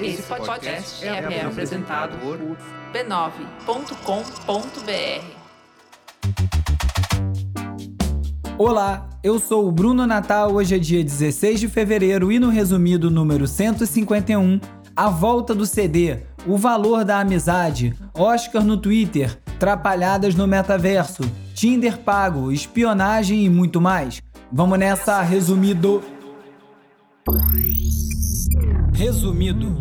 Esse podcast é, é apresentado por b9.com.br. Olá, eu sou o Bruno Natal. Hoje é dia 16 de fevereiro e no resumido número 151, a volta do CD, o valor da amizade, Oscar no Twitter, trapalhadas no metaverso, Tinder pago, espionagem e muito mais. Vamos nessa, resumido. Resumido.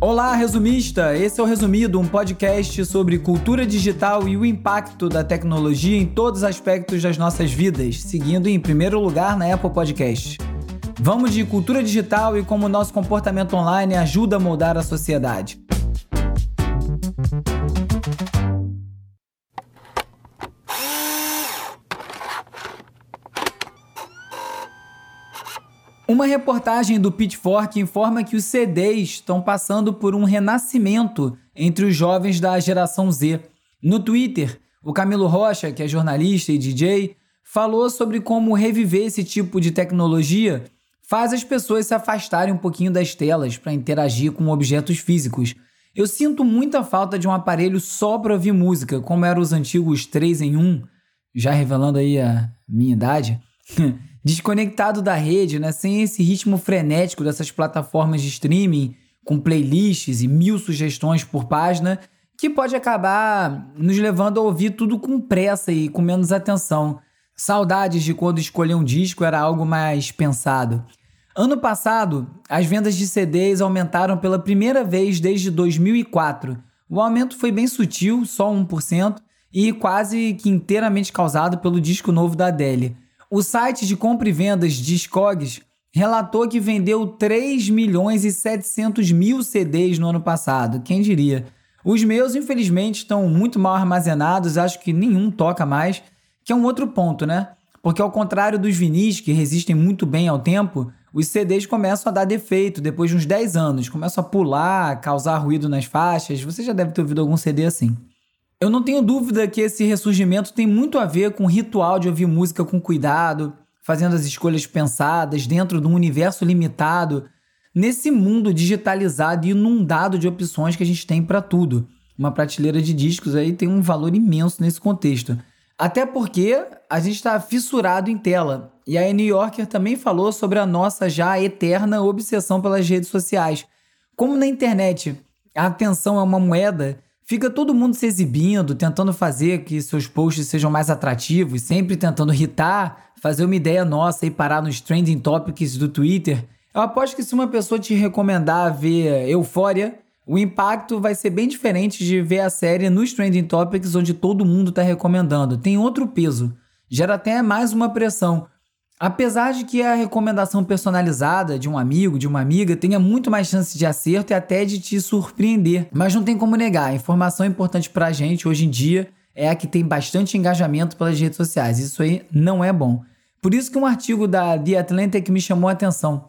Olá, resumista! Esse é o Resumido, um podcast sobre cultura digital e o impacto da tecnologia em todos os aspectos das nossas vidas, seguindo em primeiro lugar na Apple Podcast. Vamos de cultura digital e como nosso comportamento online ajuda a moldar a sociedade. Uma reportagem do Pitchfork informa que os CDs estão passando por um renascimento entre os jovens da geração Z. No Twitter, o Camilo Rocha, que é jornalista e DJ, falou sobre como reviver esse tipo de tecnologia faz as pessoas se afastarem um pouquinho das telas para interagir com objetos físicos. Eu sinto muita falta de um aparelho só para ouvir música, como eram os antigos 3 em 1, já revelando aí a minha idade. desconectado da rede, né? Sem esse ritmo frenético dessas plataformas de streaming, com playlists e mil sugestões por página, que pode acabar nos levando a ouvir tudo com pressa e com menos atenção. Saudades de quando escolher um disco era algo mais pensado. Ano passado, as vendas de CDs aumentaram pela primeira vez desde 2004. O aumento foi bem sutil, só 1%, e quase que inteiramente causado pelo disco novo da Adele. O site de compra e vendas Discogs relatou que vendeu 3 milhões e 700 mil CDs no ano passado, quem diria. Os meus, infelizmente, estão muito mal armazenados, acho que nenhum toca mais, que é um outro ponto, né? Porque ao contrário dos vinis, que resistem muito bem ao tempo, os CDs começam a dar defeito depois de uns 10 anos, começam a pular, causar ruído nas faixas. Você já deve ter ouvido algum CD assim. Eu não tenho dúvida que esse ressurgimento tem muito a ver com o ritual de ouvir música com cuidado, fazendo as escolhas pensadas dentro de um universo limitado, nesse mundo digitalizado e inundado de opções que a gente tem para tudo. Uma prateleira de discos aí tem um valor imenso nesse contexto. Até porque a gente está fissurado em tela. E a New Yorker também falou sobre a nossa já eterna obsessão pelas redes sociais. Como na internet a atenção é uma moeda, Fica todo mundo se exibindo, tentando fazer que seus posts sejam mais atrativos, sempre tentando irritar, fazer uma ideia nossa e parar nos trending topics do Twitter. Eu aposto que se uma pessoa te recomendar ver Eufória, o impacto vai ser bem diferente de ver a série nos trending topics onde todo mundo está recomendando. Tem outro peso. Gera até mais uma pressão. Apesar de que a recomendação personalizada de um amigo, de uma amiga, tenha muito mais chance de acerto e até de te surpreender. Mas não tem como negar, a informação importante pra gente hoje em dia é a que tem bastante engajamento pelas redes sociais. Isso aí não é bom. Por isso que um artigo da The Atlantic me chamou a atenção.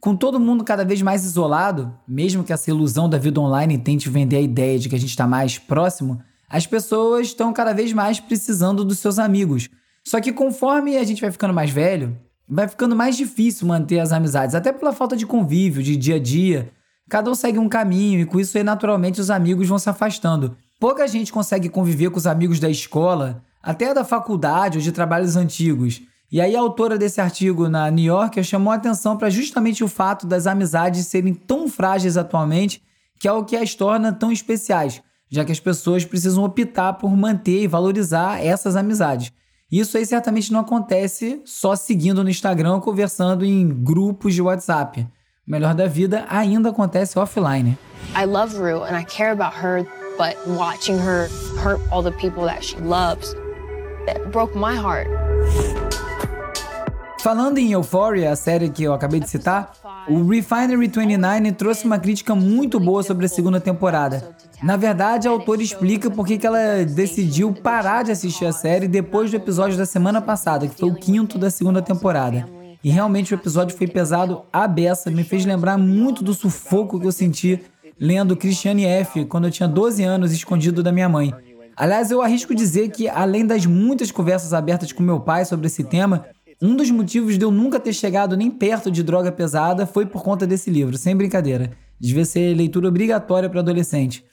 Com todo mundo cada vez mais isolado, mesmo que essa ilusão da vida online tente vender a ideia de que a gente está mais próximo, as pessoas estão cada vez mais precisando dos seus amigos só que conforme a gente vai ficando mais velho, vai ficando mais difícil manter as amizades, até pela falta de convívio, de dia a dia. Cada um segue um caminho e com isso aí naturalmente os amigos vão se afastando. Pouca gente consegue conviver com os amigos da escola, até da faculdade ou de trabalhos antigos. E aí a autora desse artigo na New Yorker chamou a atenção para justamente o fato das amizades serem tão frágeis atualmente, que é o que as torna tão especiais, já que as pessoas precisam optar por manter e valorizar essas amizades. Isso aí certamente não acontece só seguindo no Instagram ou conversando em grupos de WhatsApp. O melhor da vida ainda acontece offline. I love Rue and I care about her, but watching her hurt all the people that she loves, that broke my heart. Falando em Euphoria, a série que eu acabei de citar, o Refinery 29 trouxe uma crítica muito boa sobre a segunda temporada. Na verdade, a autora explica por que ela decidiu parar de assistir a série depois do episódio da semana passada, que foi o quinto da segunda temporada. E realmente o episódio foi pesado à beça, me fez lembrar muito do sufoco que eu senti lendo Christiane F. quando eu tinha 12 anos escondido da minha mãe. Aliás, eu arrisco dizer que, além das muitas conversas abertas com meu pai sobre esse tema, um dos motivos de eu nunca ter chegado nem perto de droga pesada foi por conta desse livro, sem brincadeira. Devia ser leitura obrigatória para adolescente.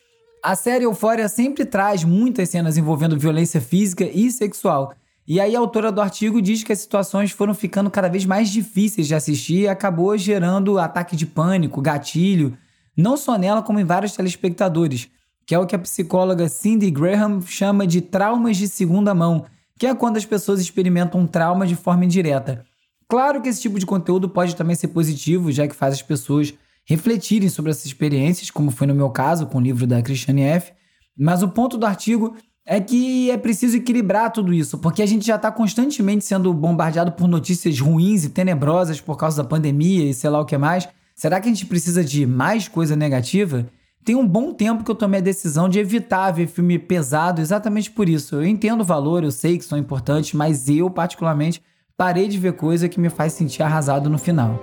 A série Euphoria sempre traz muitas cenas envolvendo violência física e sexual. E aí a autora do artigo diz que as situações foram ficando cada vez mais difíceis de assistir e acabou gerando ataque de pânico, gatilho, não só nela como em vários telespectadores, que é o que a psicóloga Cindy Graham chama de traumas de segunda mão, que é quando as pessoas experimentam um trauma de forma indireta. Claro que esse tipo de conteúdo pode também ser positivo, já que faz as pessoas refletirem sobre essas experiências, como foi no meu caso com o livro da Christiane F. Mas o ponto do artigo é que é preciso equilibrar tudo isso, porque a gente já está constantemente sendo bombardeado por notícias ruins e tenebrosas por causa da pandemia e sei lá o que mais. Será que a gente precisa de mais coisa negativa? Tem um bom tempo que eu tomei a decisão de evitar ver filme pesado exatamente por isso. Eu entendo o valor, eu sei que são importantes, mas eu, particularmente, parei de ver coisa que me faz sentir arrasado no final.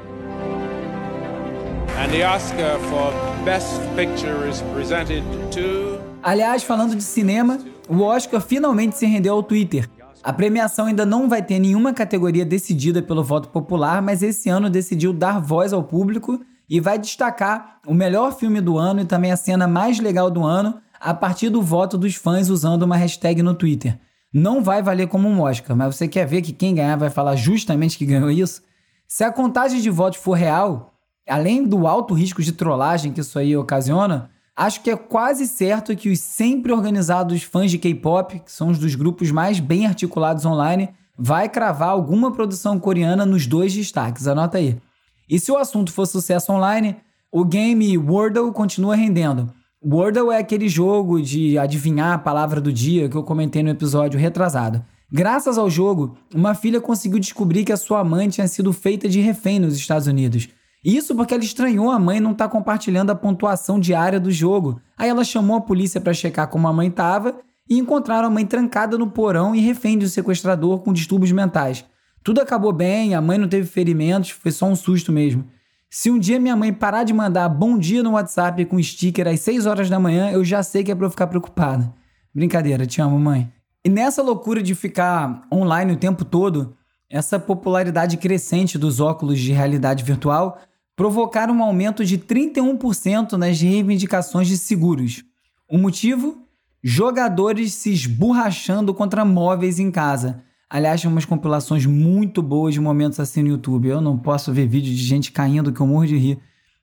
And the Oscar for Best Picture is presented to... Aliás, falando de cinema, o Oscar finalmente se rendeu ao Twitter. A premiação ainda não vai ter nenhuma categoria decidida pelo voto popular, mas esse ano decidiu dar voz ao público e vai destacar o melhor filme do ano e também a cena mais legal do ano a partir do voto dos fãs usando uma hashtag no Twitter. Não vai valer como um Oscar, mas você quer ver que quem ganhar vai falar justamente que ganhou isso? Se a contagem de votos for real, além do alto risco de trollagem que isso aí ocasiona, acho que é quase certo que os sempre organizados fãs de K-pop, que são os dos grupos mais bem articulados online, vai cravar alguma produção coreana nos dois destaques. Anota aí. E se o assunto for sucesso online, o game Wordle continua rendendo. Wordle é aquele jogo de adivinhar a palavra do dia que eu comentei no episódio retrasado. Graças ao jogo, uma filha conseguiu descobrir que a sua mãe tinha sido feita de refém nos Estados Unidos. Isso porque ela estranhou a mãe não estar tá compartilhando a pontuação diária do jogo. Aí ela chamou a polícia para checar como a mãe estava e encontraram a mãe trancada no porão e refém de um sequestrador com distúrbios mentais. Tudo acabou bem, a mãe não teve ferimentos, foi só um susto mesmo. Se um dia minha mãe parar de mandar bom dia no WhatsApp com sticker às 6 horas da manhã, eu já sei que é pra eu ficar preocupada. Brincadeira, te amo, mãe. E nessa loucura de ficar online o tempo todo, essa popularidade crescente dos óculos de realidade virtual provocaram um aumento de 31% nas reivindicações de seguros. O motivo? Jogadores se esborrachando contra móveis em casa. Aliás, tem umas compilações muito boas de momentos assim no YouTube. Eu não posso ver vídeo de gente caindo que eu morro de rir.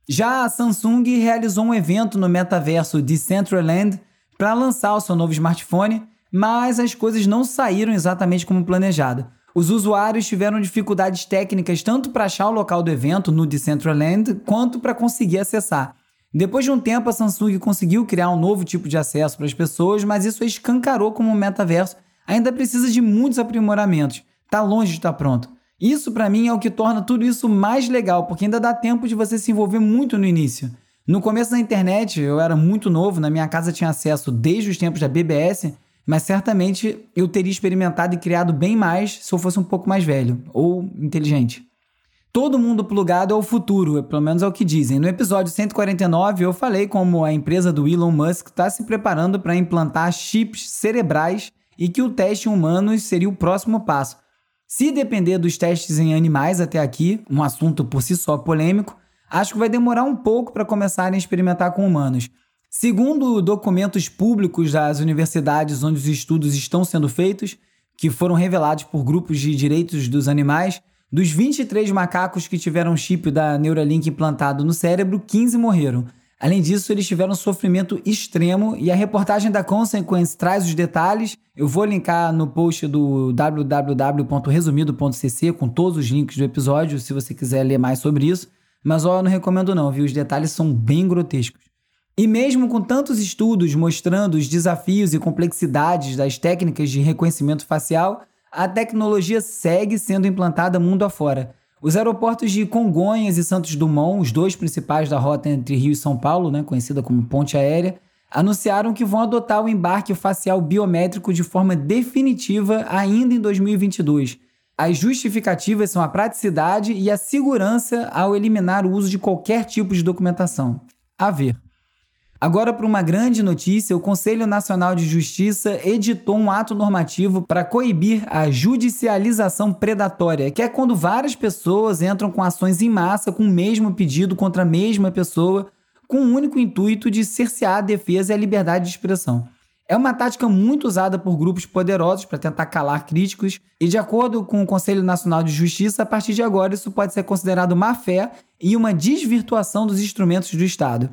Já a Samsung realizou um evento no metaverso Decentraland para lançar o seu novo smartphone, mas as coisas não saíram exatamente como planejado. Os usuários tiveram dificuldades técnicas tanto para achar o local do evento no Decentraland quanto para conseguir acessar. Depois de um tempo, a Samsung conseguiu criar um novo tipo de acesso para as pessoas, mas isso escancarou como um metaverso ainda precisa de muitos aprimoramentos. Está longe de estar tá pronto. Isso para mim é o que torna tudo isso mais legal, porque ainda dá tempo de você se envolver muito no início. No começo da internet, eu era muito novo, na minha casa tinha acesso desde os tempos da BBS, mas certamente eu teria experimentado e criado bem mais se eu fosse um pouco mais velho ou inteligente. Todo mundo plugado é o futuro, pelo menos é o que dizem. No episódio 149, eu falei como a empresa do Elon Musk está se preparando para implantar chips cerebrais e que o teste em humanos seria o próximo passo. Se depender dos testes em animais até aqui, um assunto por si só polêmico, acho que vai demorar um pouco para começarem a experimentar com humanos. Segundo documentos públicos das universidades onde os estudos estão sendo feitos, que foram revelados por grupos de direitos dos animais, dos 23 macacos que tiveram chip da Neuralink implantado no cérebro, 15 morreram. Além disso, eles tiveram sofrimento extremo e a reportagem da Consequence traz os detalhes. Eu vou linkar no post do www.resumido.cc com todos os links do episódio, se você quiser ler mais sobre isso. Mas ó, eu não recomendo não, viu? Os detalhes são bem grotescos. E mesmo com tantos estudos mostrando os desafios e complexidades das técnicas de reconhecimento facial, a tecnologia segue sendo implantada mundo afora. Os aeroportos de Congonhas e Santos Dumont, os dois principais da rota entre Rio e São Paulo, né, conhecida como ponte aérea, anunciaram que vão adotar o embarque facial biométrico de forma definitiva ainda em 2022. As justificativas são a praticidade e a segurança ao eliminar o uso de qualquer tipo de documentação. A ver. Agora, para uma grande notícia, o Conselho Nacional de Justiça editou um ato normativo para coibir a judicialização predatória, que é quando várias pessoas entram com ações em massa com o mesmo pedido contra a mesma pessoa, com o único intuito de cercear a defesa e a liberdade de expressão. É uma tática muito usada por grupos poderosos para tentar calar críticos, e de acordo com o Conselho Nacional de Justiça, a partir de agora isso pode ser considerado má fé e uma desvirtuação dos instrumentos do Estado.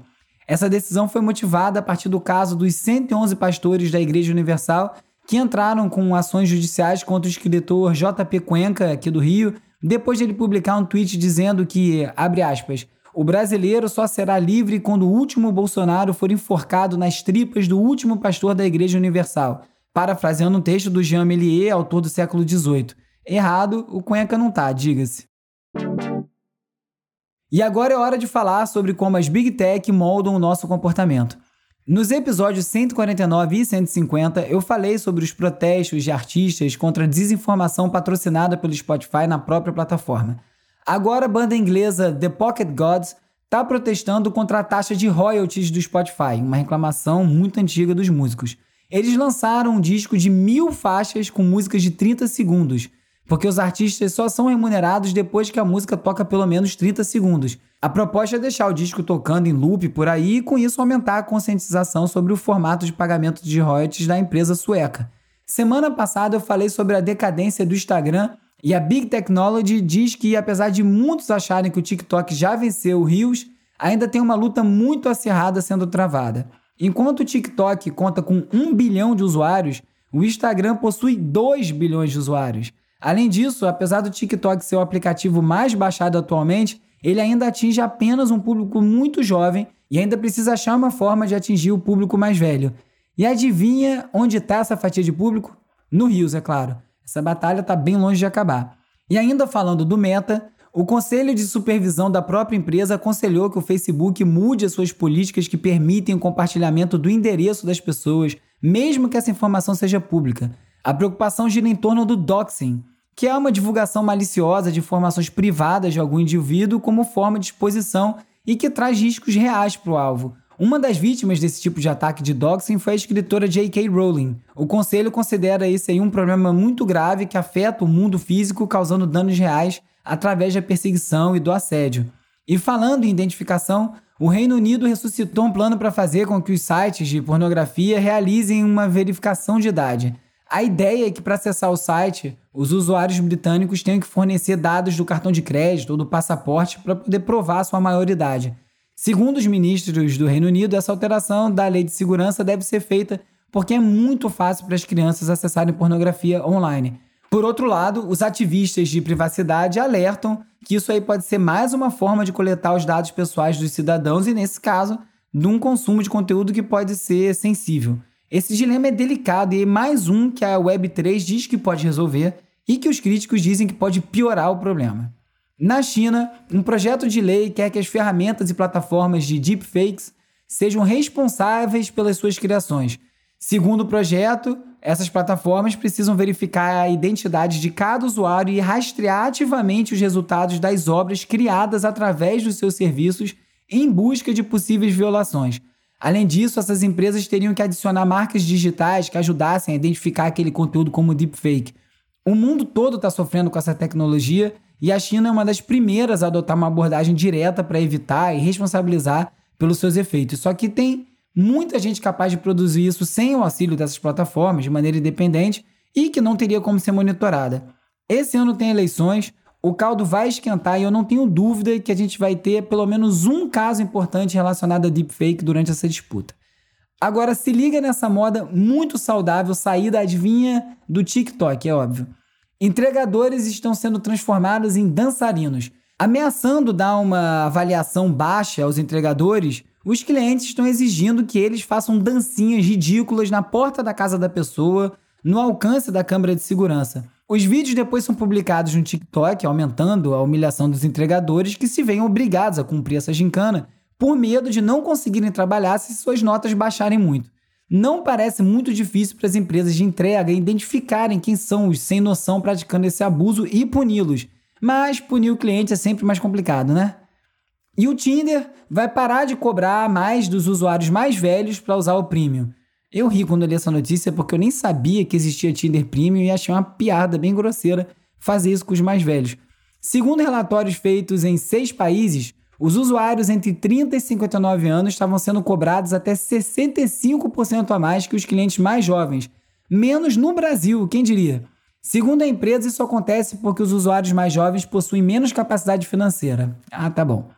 Essa decisão foi motivada a partir do caso dos 111 pastores da Igreja Universal que entraram com ações judiciais contra o escritor JP Cuenca, aqui do Rio, depois de ele publicar um tweet dizendo que, abre aspas, o brasileiro só será livre quando o último Bolsonaro for enforcado nas tripas do último pastor da Igreja Universal. Parafraseando um texto do Jean Melier, autor do século XVIII. Errado, o Cuenca não tá, diga-se. E agora é hora de falar sobre como as Big Tech moldam o nosso comportamento. Nos episódios 149 e 150, eu falei sobre os protestos de artistas contra a desinformação patrocinada pelo Spotify na própria plataforma. Agora a banda inglesa The Pocket Gods está protestando contra a taxa de royalties do Spotify, uma reclamação muito antiga dos músicos. Eles lançaram um disco de mil faixas com músicas de 30 segundos, porque os artistas só são remunerados depois que a música toca pelo menos 30 segundos. A proposta é deixar o disco tocando em loop por aí e com isso aumentar a conscientização sobre o formato de pagamento de royalties da empresa sueca. Semana passada eu falei sobre a decadência do Instagram e a Big Technology diz que, apesar de muitos acharem que o TikTok já venceu o Reels, ainda tem uma luta muito acirrada sendo travada. Enquanto o TikTok conta com 1 bilhão de usuários, o Instagram possui 2 bilhões de usuários. Além disso, apesar do TikTok ser o aplicativo mais baixado atualmente, ele ainda atinge apenas um público muito jovem e ainda precisa achar uma forma de atingir o público mais velho. E adivinha onde está essa fatia de público? No Rios, é claro. Essa batalha está bem longe de acabar. E ainda falando do Meta, o Conselho de Supervisão da própria empresa aconselhou que o Facebook mude as suas políticas que permitem o compartilhamento do endereço das pessoas, mesmo que essa informação seja pública. A preocupação gira em torno do doxing, que é uma divulgação maliciosa de informações privadas de algum indivíduo como forma de exposição e que traz riscos reais para o alvo. Uma das vítimas desse tipo de ataque de doxing foi a escritora J.K. Rowling. O conselho considera esse aí um problema muito grave que afeta o mundo físico, causando danos reais através da perseguição e do assédio. E falando em identificação, o Reino Unido ressuscitou um plano para fazer com que os sites de pornografia realizem uma verificação de idade. A ideia é que para acessar o site, os usuários britânicos tenham que fornecer dados do cartão de crédito ou do passaporte para poder provar sua maioridade. Segundo os ministros do Reino Unido, essa alteração da lei de segurança deve ser feita porque é muito fácil para as crianças acessarem pornografia online. Por outro lado, os ativistas de privacidade alertam que isso aí pode ser mais uma forma de coletar os dados pessoais dos cidadãos e, nesse caso, de um consumo de conteúdo que pode ser sensível. Esse dilema é delicado e é mais um que a Web3 diz que pode resolver e que os críticos dizem que pode piorar o problema. Na China, um projeto de lei quer que as ferramentas e plataformas de deepfakes sejam responsáveis pelas suas criações. Segundo o projeto, essas plataformas precisam verificar a identidade de cada usuário e rastrear ativamente os resultados das obras criadas através dos seus serviços em busca de possíveis violações. Além disso, essas empresas teriam que adicionar marcas digitais que ajudassem a identificar aquele conteúdo como deepfake. O mundo todo está sofrendo com essa tecnologia e a China é uma das primeiras a adotar uma abordagem direta para evitar e responsabilizar pelos seus efeitos. Só que tem muita gente capaz de produzir isso sem o auxílio dessas plataformas, de maneira independente, e que não teria como ser monitorada. Esse ano tem eleições, o caldo vai esquentar e eu não tenho dúvida que a gente vai ter pelo menos um caso importante relacionado a deepfake durante essa disputa. Agora, se liga nessa moda muito saudável sair da adivinha do TikTok, é óbvio. Entregadores estão sendo transformados em dançarinos. Ameaçando dar uma avaliação baixa aos entregadores, os clientes estão exigindo que eles façam dancinhas ridículas na porta da casa da pessoa, no alcance da câmera de segurança. Os vídeos depois são publicados no TikTok, aumentando a humilhação dos entregadores que se veem obrigados a cumprir essa gincana por medo de não conseguirem trabalhar se suas notas baixarem muito. Não parece muito difícil para as empresas de entrega identificarem quem são os sem noção praticando esse abuso e puni-los, mas punir o cliente é sempre mais complicado, né? E o Tinder vai parar de cobrar mais dos usuários mais velhos para usar o Premium. Eu ri quando li essa notícia porque eu nem sabia que existia Tinder Premium e achei uma piada bem grosseira fazer isso com os mais velhos. Segundo relatórios feitos em seis países, os usuários entre 30 e 59 anos estavam sendo cobrados até 65% a mais que os clientes mais jovens, menos no Brasil, quem diria? Segundo a empresa, isso acontece porque os usuários mais jovens possuem menos capacidade financeira. Ah, tá bom.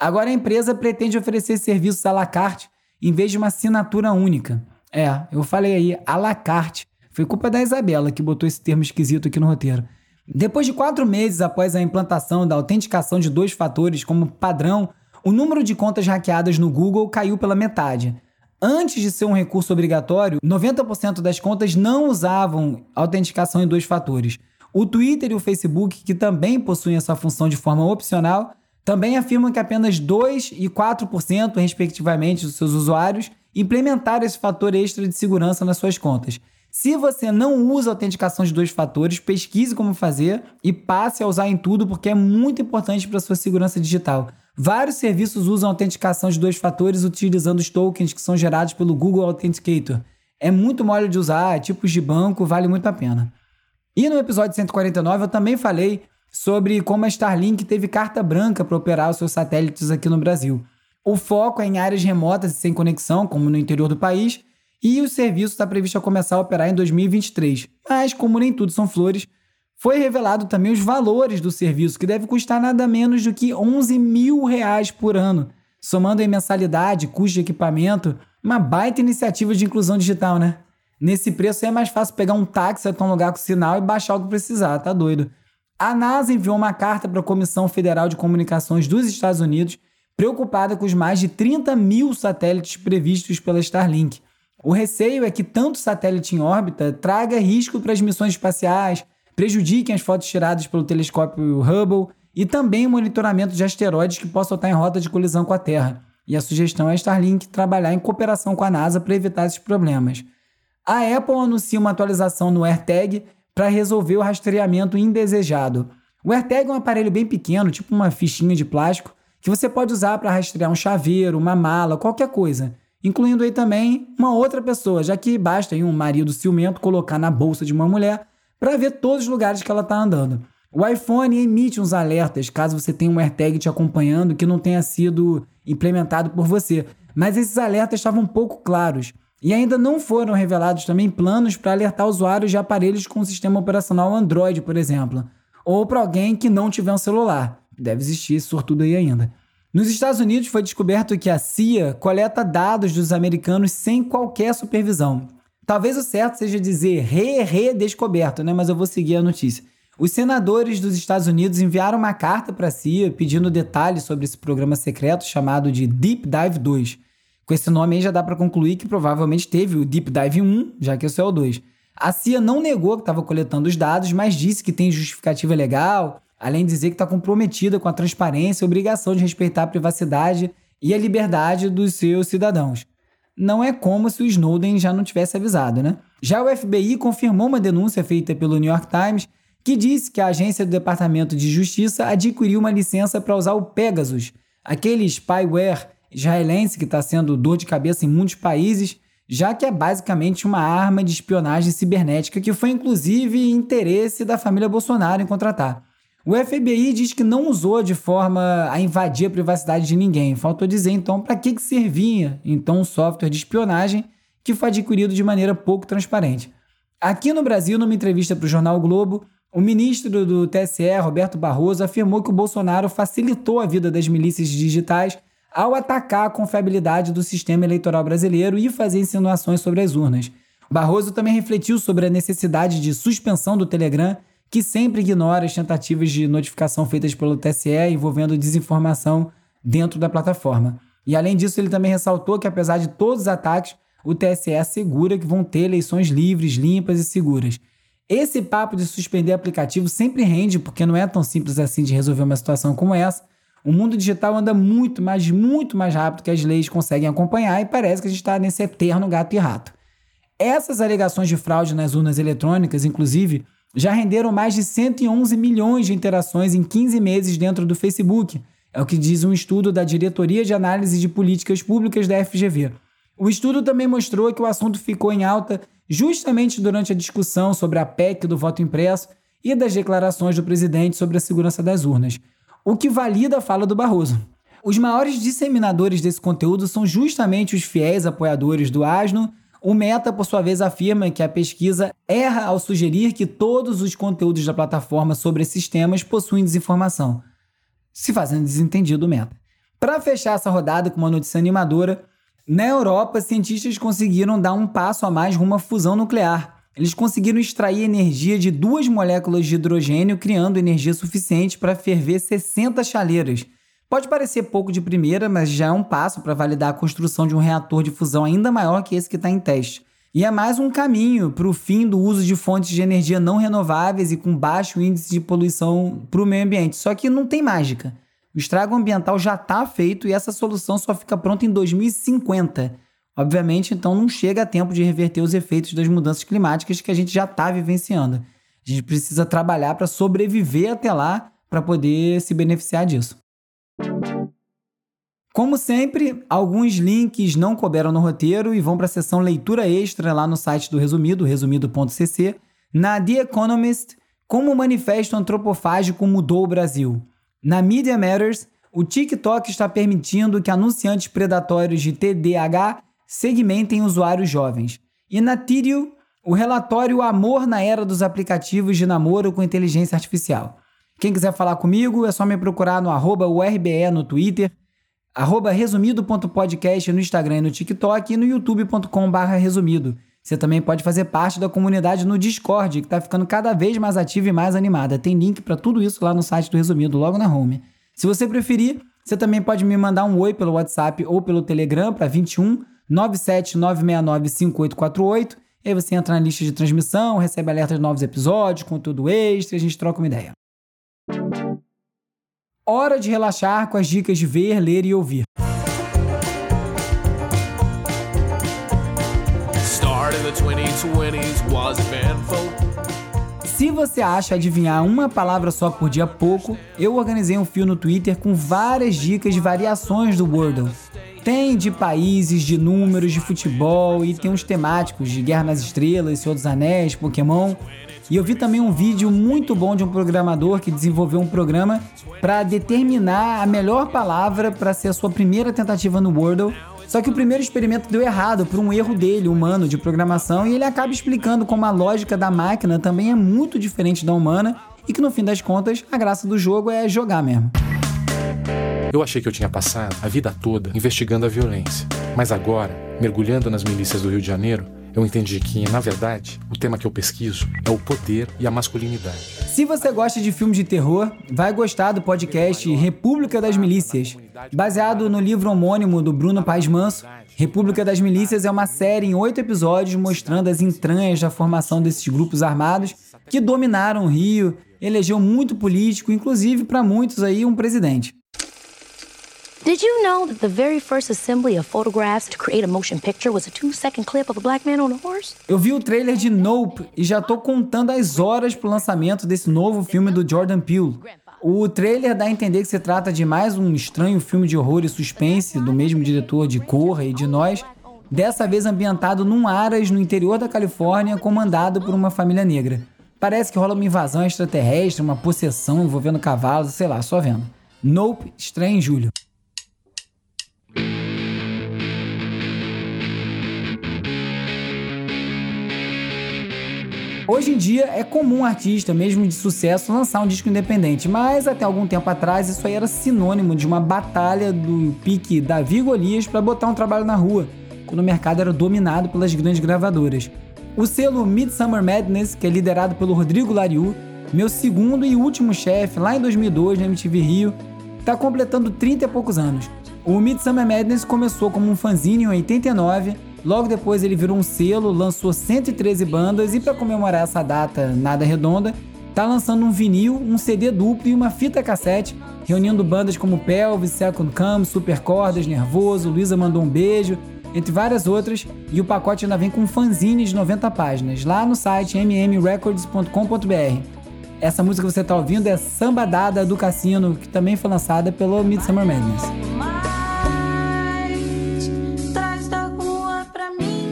Agora a empresa pretende oferecer serviços à la carte em vez de uma assinatura única. É, eu falei aí, à la carte. Foi culpa da Isabela que botou esse termo esquisito aqui no roteiro. Depois de quatro meses após a implantação da autenticação de dois fatores como padrão, o número de contas hackeadas no Google caiu pela metade. Antes de ser um recurso obrigatório, 90% das contas não usavam autenticação em dois fatores. O Twitter e o Facebook, que também possuem essa função de forma opcional, também afirmam que apenas 2% e 4%, respectivamente, dos seus usuários implementaram esse fator extra de segurança nas suas contas. Se você não usa autenticação de dois fatores, pesquise como fazer e passe a usar em tudo, porque é muito importante para a sua segurança digital. Vários serviços usam autenticação de dois fatores utilizando os tokens que são gerados pelo Google Authenticator. É muito mole de usar, tipos de banco, vale muito a pena. E no episódio 149 eu também falei sobre como a Starlink teve carta branca para operar os seus satélites aqui no Brasil. O foco é em áreas remotas e sem conexão, como no interior do país, e o serviço está previsto a começar a operar em 2023. Mas, como nem tudo são flores, foi revelado também os valores do serviço, que deve custar nada menos do que 11 mil reais por ano. Somando em mensalidade, custo de equipamento, uma baita iniciativa de inclusão digital, né? Nesse preço é mais fácil pegar um táxi até um lugar com sinal e baixar o que precisar, tá doido? A NASA enviou uma carta para a Comissão Federal de Comunicações dos Estados Unidos, preocupada com os mais de 30 mil satélites previstos pela Starlink. O receio é que tanto satélite em órbita traga risco para as missões espaciais, prejudiquem as fotos tiradas pelo telescópio Hubble e também o monitoramento de asteroides que possam estar em rota de colisão com a Terra. E a sugestão é a Starlink trabalhar em cooperação com a NASA para evitar esses problemas. A Apple anuncia uma atualização no AirTag para resolver o rastreamento indesejado. O AirTag é um aparelho bem pequeno, tipo uma fichinha de plástico, que você pode usar para rastrear um chaveiro, uma mala, qualquer coisa, incluindo aí também uma outra pessoa, já que basta um marido ciumento colocar na bolsa de uma mulher para ver todos os lugares que ela está andando. O iPhone emite uns alertas caso você tenha um AirTag te acompanhando que não tenha sido implementado por você, mas esses alertas estavam pouco claros. E ainda não foram revelados também planos para alertar usuários de aparelhos com sistema operacional Android, por exemplo, ou para alguém que não tiver um celular. Deve existir esse sortudo aí ainda. Nos Estados Unidos foi descoberto que a CIA coleta dados dos americanos sem qualquer supervisão. Talvez o certo seja dizer re-redescoberto, né? Mas eu vou seguir a notícia. Os senadores dos Estados Unidos enviaram uma carta para a CIA pedindo detalhes sobre esse programa secreto chamado de Deep Dive 2 com esse nome aí já dá para concluir que provavelmente teve o Deep Dive 1, já que esse é o 2. A CIA não negou que estava coletando os dados, mas disse que tem justificativa legal, além de dizer que está comprometida com a transparência e obrigação de respeitar a privacidade e a liberdade dos seus cidadãos. Não é como se o Snowden já não tivesse avisado, né? Já o FBI confirmou uma denúncia feita pelo New York Times que disse que a agência do Departamento de Justiça adquiriu uma licença para usar o Pegasus, aquele spyware israelense que está sendo dor de cabeça em muitos países, já que é basicamente uma arma de espionagem cibernética que foi inclusive interesse da família Bolsonaro em contratar. O FBI diz que não usou de forma a invadir a privacidade de ninguém. Faltou dizer então para que, que servia então um software de espionagem que foi adquirido de maneira pouco transparente. Aqui no Brasil, numa entrevista para o jornal Globo, o ministro do TSE, Roberto Barroso, afirmou que o Bolsonaro facilitou a vida das milícias digitais ao atacar a confiabilidade do sistema eleitoral brasileiro e fazer insinuações sobre as urnas. Barroso também refletiu sobre a necessidade de suspensão do Telegram, que sempre ignora as tentativas de notificação feitas pelo TSE envolvendo desinformação dentro da plataforma. E além disso, ele também ressaltou que, apesar de todos os ataques, o TSE assegura que vão ter eleições livres, limpas e seguras. Esse papo de suspender aplicativo sempre rende, porque não é tão simples assim de resolver uma situação como essa, o mundo digital anda muito, mas muito mais rápido que as leis conseguem acompanhar e parece que a gente está nesse eterno gato e rato. Essas alegações de fraude nas urnas eletrônicas, inclusive, já renderam mais de 111 milhões de interações em 15 meses dentro do Facebook, É o que diz um estudo da Diretoria de Análise de Políticas Públicas da FGV. O estudo também mostrou que o assunto ficou em alta justamente durante a discussão sobre a PEC do voto impresso e das declarações do presidente sobre a segurança das urnas, o que valida a fala do Barroso. Os maiores disseminadores desse conteúdo são justamente os fiéis apoiadores do ASNO. O Meta, por sua vez, afirma que a pesquisa erra ao sugerir que todos os conteúdos da plataforma sobre esses temas possuem desinformação, se fazendo desentendido o Meta. Para fechar essa rodada com uma notícia animadora, na Europa, cientistas conseguiram dar um passo a mais rumo à fusão nuclear. Eles conseguiram extrair energia de duas moléculas de hidrogênio, criando energia suficiente para ferver 60 chaleiras. Pode parecer pouco de primeira, mas já é um passo para validar a construção de um reator de fusão ainda maior que esse que está em teste. E é mais um caminho para o fim do uso de fontes de energia não renováveis e com baixo índice de poluição para o meio ambiente. Só que não tem mágica. O estrago ambiental já está feito e essa solução só fica pronta em 2050. Obviamente, então não chega a tempo de reverter os efeitos das mudanças climáticas que a gente já está vivenciando. A gente precisa trabalhar para sobreviver até lá para poder se beneficiar disso. Como sempre, alguns links não couberam no roteiro e vão para a seção leitura extra lá no site do Resumido, resumido.cc, na The Economist, como o manifesto antropofágico mudou o Brasil. Na Media Matters, o TikTok está permitindo que anunciantes predatórios de TDAH segmentem usuários jovens. E na Tidio, o relatório Amor na Era dos Aplicativos de Namoro com Inteligência Artificial. Quem quiser falar comigo é só me procurar no arroba URBE no Twitter, arroba resumido.podcast no Instagram e no TikTok e no youtube.com resumido. Você também pode fazer parte da comunidade no Discord, que está ficando cada vez mais ativa e mais animada. Tem link para tudo isso lá no site do Resumido, logo na home. Se você preferir, você também pode me mandar um oi pelo WhatsApp ou pelo Telegram para 21 979695848. E aí você entra na lista de transmissão, recebe alertas de novos episódios, conteúdo extra, a gente troca uma ideia. Hora de relaxar com as dicas de ver, ler e ouvir. Se você acha adivinhar uma palavra só por dia pouco, eu organizei um fio no Twitter com várias dicas de variações do Wordle. Tem de países, de números, de futebol e tem uns temáticos de Guerra nas Estrelas, Senhor dos Anéis, Pokémon. E eu vi também um vídeo muito bom de um programador que desenvolveu um programa para determinar a melhor palavra para ser a sua primeira tentativa no Wordle. Só que o primeiro experimento deu errado por um erro dele, humano, de programação, e ele acaba explicando como a lógica da máquina também é muito diferente da humana e que no fim das contas a graça do jogo é jogar mesmo. Eu achei que eu tinha passado a vida toda investigando a violência. Mas agora, mergulhando nas milícias do Rio de Janeiro, eu entendi que, na verdade, o tema que eu pesquiso é o poder e a masculinidade. Se você gosta de filmes de terror, vai gostar do podcast República das Milícias. Baseado no livro homônimo do Bruno Paes Manso, República das Milícias é uma série em oito episódios mostrando as entranhas da formação desses grupos armados que dominaram o Rio, elegeu muito político, inclusive para muitos aí um presidente. Did you know that the very first assembly of photographs to create a motion picture was a two-second clip of a black man on a horse? Eu vi o trailer de Nope e já tô contando as horas pro lançamento desse novo filme do Jordan Peele. O trailer dá a entender que se trata de mais um estranho filme de horror e suspense do mesmo diretor de Corra e de Nós, dessa vez ambientado num Aras no interior da Califórnia, comandado por uma família negra. Parece que rola uma invasão extraterrestre, uma possessão envolvendo cavalos, sei lá, só vendo. Nope estreia em julho. Hoje em dia é comum um artista, mesmo de sucesso, lançar um disco independente, mas até algum tempo atrás isso aí era sinônimo de uma batalha do pique Davi Golias para botar um trabalho na rua, quando o mercado era dominado pelas grandes gravadoras. O selo Midsummer Madness, que é liderado pelo Rodrigo Lariu, meu segundo e último chefe lá em 2002 na MTV Rio, está completando 30 e poucos anos. O Midsummer Madness começou como um fanzine em 89, logo depois ele virou um selo, lançou 113 bandas e para comemorar essa data nada redonda, tá lançando um vinil, um CD duplo e uma fita cassete, reunindo bandas como Pelvis, Second Come, Super Cordas, Nervoso, Luísa Mandou um Beijo, entre várias outras, e o pacote ainda vem com um fanzine de 90 páginas, lá no site mmrecords.com.br. Essa música que você está ouvindo é Samba Dada do Cassino, que também foi lançada pelo Midsummer Madness.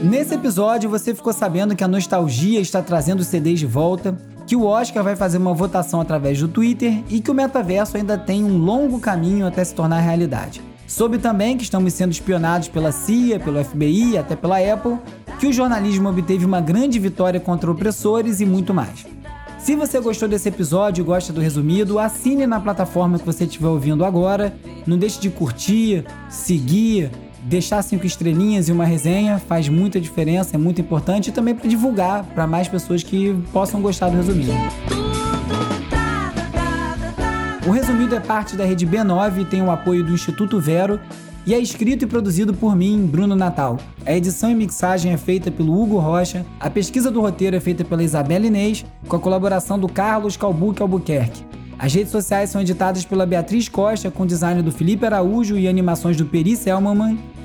Nesse episódio, você ficou sabendo que a nostalgia está trazendo CDs de volta, que o Oscar vai fazer uma votação através do Twitter e que o metaverso ainda tem um longo caminho até se tornar realidade. Soube também que estamos sendo espionados pela CIA, pelo FBI até pela Apple, que o jornalismo obteve uma grande vitória contra opressores e muito mais. Se você gostou desse episódio e gosta do resumido, assine na plataforma que você estiver ouvindo agora. Não deixe de curtir, seguir, deixar cinco estrelinhas e uma resenha, faz muita diferença, é muito importante e também para divulgar para mais pessoas que possam gostar do resumido. O resumido é parte da rede B9 e tem o apoio do Instituto Vero e é escrito e produzido por mim, Bruno Natal. A edição e mixagem é feita pelo Hugo Rocha, a pesquisa do roteiro é feita pela Isabela Inês, com a colaboração do Carlos Calbuque Albuquerque. As redes sociais são editadas pela Beatriz Costa, com design do Felipe Araújo e animações do Peri Selmanman.